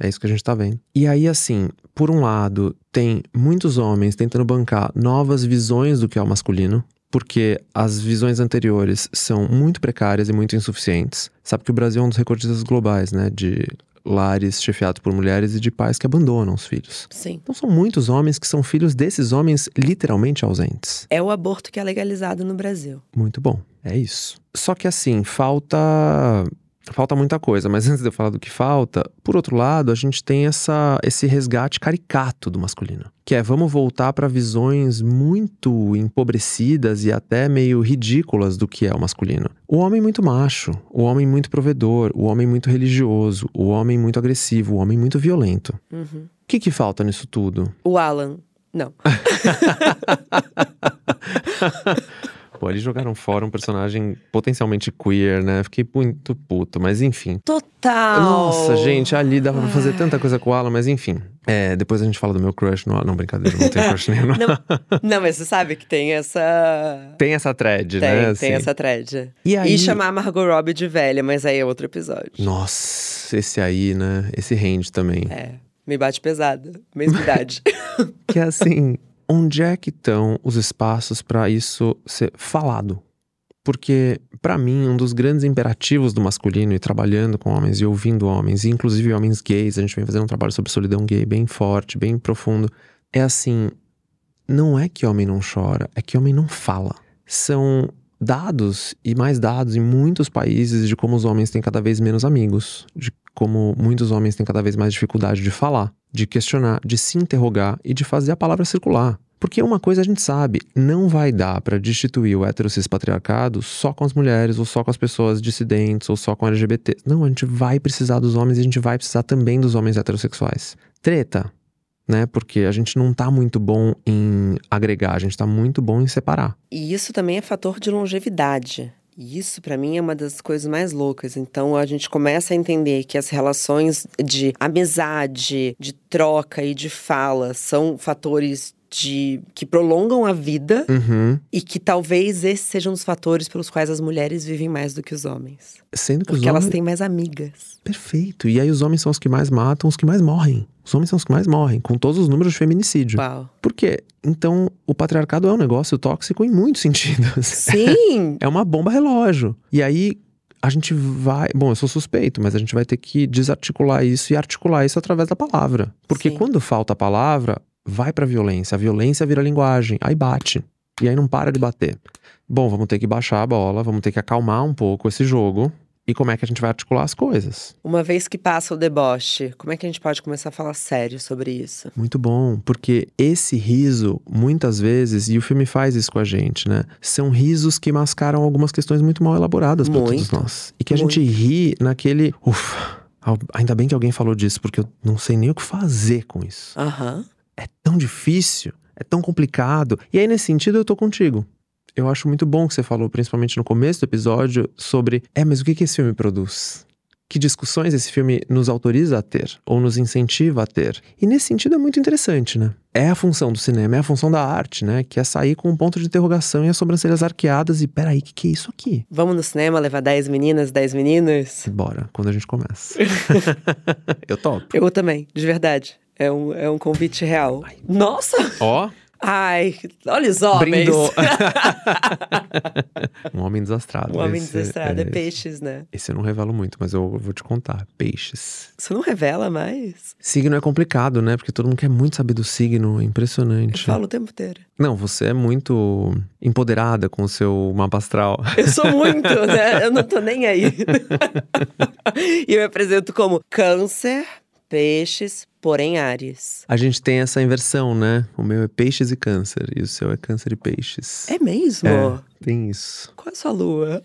É isso que a gente tá vendo. E aí, assim, por um lado, tem muitos homens tentando bancar novas visões do que é o masculino, porque as visões anteriores são muito precárias e muito insuficientes. Sabe que o Brasil é um dos recordistas globais, né? De lares chefiados por mulheres e de pais que abandonam os filhos. Sim. Então são muitos homens que são filhos desses homens literalmente ausentes. É o aborto que é legalizado no Brasil. Muito bom, é isso. Só que assim, falta falta muita coisa, mas antes de eu falar do que falta, por outro lado, a gente tem essa, esse resgate caricato do masculino, que é vamos voltar para visões muito empobrecidas e até meio ridículas do que é o masculino. O homem muito macho, o homem muito provedor, o homem muito religioso, o homem muito agressivo, o homem muito violento. Uhum. O que, que falta nisso tudo? O Alan. Não. Pô, eles jogaram fora um personagem potencialmente queer, né? Fiquei muito puto, mas enfim. Total! Nossa, gente, ali dava pra fazer tanta coisa com o Alan, mas enfim. É, depois a gente fala do meu crush no Alan. Não, brincadeira, não tenho crush nenhum. Não, não, mas você sabe que tem essa. Tem essa thread, Tem, né? tem assim. essa thread. E aí- chamar a Margot Robbie de velha, mas aí é outro episódio. Nossa, esse aí, né? Esse rende também. É, me bate pesado. Mesma idade. Que é assim, onde é que estão os espaços pra isso ser falado? Porque, pra mim, um dos grandes imperativos do masculino e trabalhando com homens e ouvindo homens, e inclusive homens gays, a gente vem fazendo um trabalho sobre solidão gay bem forte, bem profundo, é assim: não é que homem não chora, é que homem não fala. São dados e mais dados em muitos países de como os homens têm cada vez menos amigos, de como muitos homens têm cada vez mais dificuldade de falar, de questionar, de se interrogar e de fazer a palavra circular. Porque uma coisa a gente sabe, não vai dar para destituir o heterocis patriarcado só com as mulheres, ou só com as pessoas dissidentes, ou só com LGBT. Não, a gente vai precisar dos homens e a gente vai precisar também dos homens heterossexuais. Treta, né? Porque a gente não tá muito bom em agregar, a gente tá muito bom em separar. E isso também é fator de longevidade. E isso, pra mim, é uma das coisas mais loucas. Então, a gente começa a entender que as relações de amizade, de troca e de fala são fatores de que prolongam a vida Uhum. e que talvez esses sejam os fatores pelos quais as mulheres vivem mais do que os homens. Sendo que os Porque elas homens... têm mais amigas. Perfeito. E aí os homens são os que mais matam, os que mais morrem. Os homens são os que mais morrem, com todos os números de feminicídio. Uau. Por quê? Então, o patriarcado é um negócio tóxico em muitos sentidos. Sim! É uma bomba relógio. E aí a gente vai. Bom, eu sou suspeito, mas a gente vai ter que desarticular isso e articular isso através da palavra. Porque Sim. quando falta a palavra, vai pra violência. A violência vira linguagem. Aí bate. E aí não para de bater. Bom, vamos ter que baixar a bola, vamos ter que acalmar um pouco esse jogo. E como é que a gente vai articular as coisas? Uma vez que passa o deboche, como é que a gente pode começar a falar sério sobre isso? Muito bom, porque esse riso, muitas vezes, e o filme faz isso com a gente, né? São risos que mascaram algumas questões muito mal elaboradas para todos Muito. nós. E que a gente ri naquele. Ufa, ainda bem que alguém falou disso, porque eu não sei nem o que fazer com isso. Aham. É tão difícil, é tão complicado. E aí, nesse sentido, eu tô contigo. Eu acho muito bom que você falou, principalmente no começo do episódio, sobre é, mas o que, que esse filme produz? Que discussões esse filme nos autoriza a ter, ou nos incentiva a ter. E nesse sentido é muito interessante, né? É a função do cinema, é a função da arte, né? Que é sair com um ponto de interrogação e as sobrancelhas arqueadas e peraí, o que, que é isso aqui? Vamos no cinema levar 10 meninas, 10 meninos? Bora, quando a gente começa. eu topo. Eu também, de verdade. É um, é um convite real. Nossa! Ó, Ai, olha os homens! brindou. um homem desastrado. Um homem Esse- desastrado, é, é, peixes, né? Esse eu não revelo muito, mas eu vou te contar. Peixes. Você não revela mais? Signo é complicado, né? Porque todo mundo quer muito saber do signo, é Eu impressionante. falo o tempo inteiro. Não, você é muito empoderada com o seu mapa astral. Eu sou muito, né? Eu não tô nem aí. e eu me apresento como câncer, peixes, porém Ares. A gente tem essa inversão, né? O meu é peixes e câncer, e o seu é câncer e peixes. É mesmo? É, tem isso. Qual é a sua lua?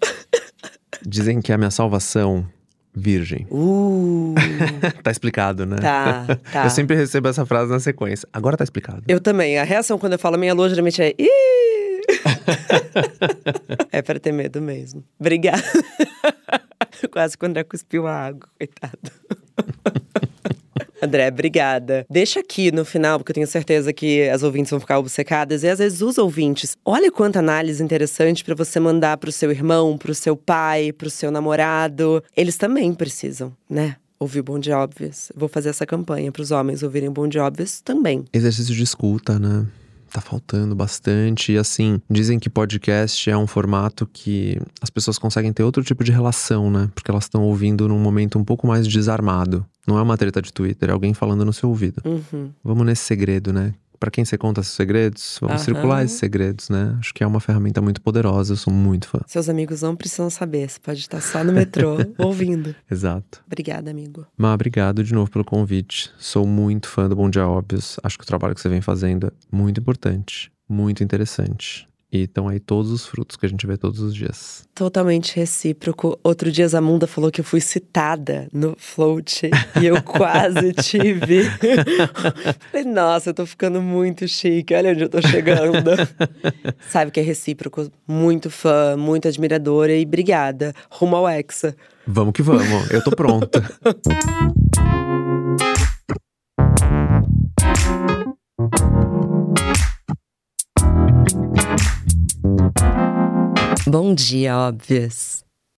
Dizem que é a minha salvação, virgem. Uh, tá explicado, né? tá, tá. Eu sempre recebo essa frase na sequência. Agora tá explicado. Eu também. A reação quando eu falo minha lua geralmente é. Ih! é pra ter medo mesmo. Obrigada. Quase que o André cuspiu a água, coitado. André, obrigada. Deixa aqui no final, porque eu tenho certeza que as ouvintes vão ficar obcecadas. E às vezes os ouvintes, olha quanta análise interessante pra você mandar pro seu irmão, pro seu pai, pro seu namorado. Eles também precisam, né? Ouvir Bom de Óbvios. Vou fazer essa campanha pros homens ouvirem Bom de Óbvios também. Exercício de escuta, né? Tá faltando bastante. E assim, dizem que podcast é um formato que as pessoas conseguem ter outro tipo de relação, né? Porque elas estão ouvindo num momento um pouco mais desarmado. Não é uma treta de Twitter, é alguém falando no seu ouvido. Uhum. Vamos nesse segredo, né? Para quem você conta seus segredos, vamos circular esses segredos, né? Acho que é uma ferramenta muito poderosa, eu sou muito fã. Seus amigos não precisam saber, você pode estar só no metrô ouvindo. Exato. Obrigada, amigo. Má, obrigado de novo pelo convite. Sou muito fã do Bom Dia Óbvios. Acho que o trabalho que você vem fazendo é muito importante, muito interessante. E estão aí todos os frutos que a gente vê todos os dias. Totalmente recíproco. Outro dia a Zamunda falou que eu fui citada no float e eu quase tive. Falei, nossa, eu tô ficando muito chique, olha onde eu tô chegando. Sabe que é recíproco, muito fã, muito admiradora e obrigada. Rumo ao Hexa. Vamos que vamos, eu tô pronta. Bom dia, óbvias.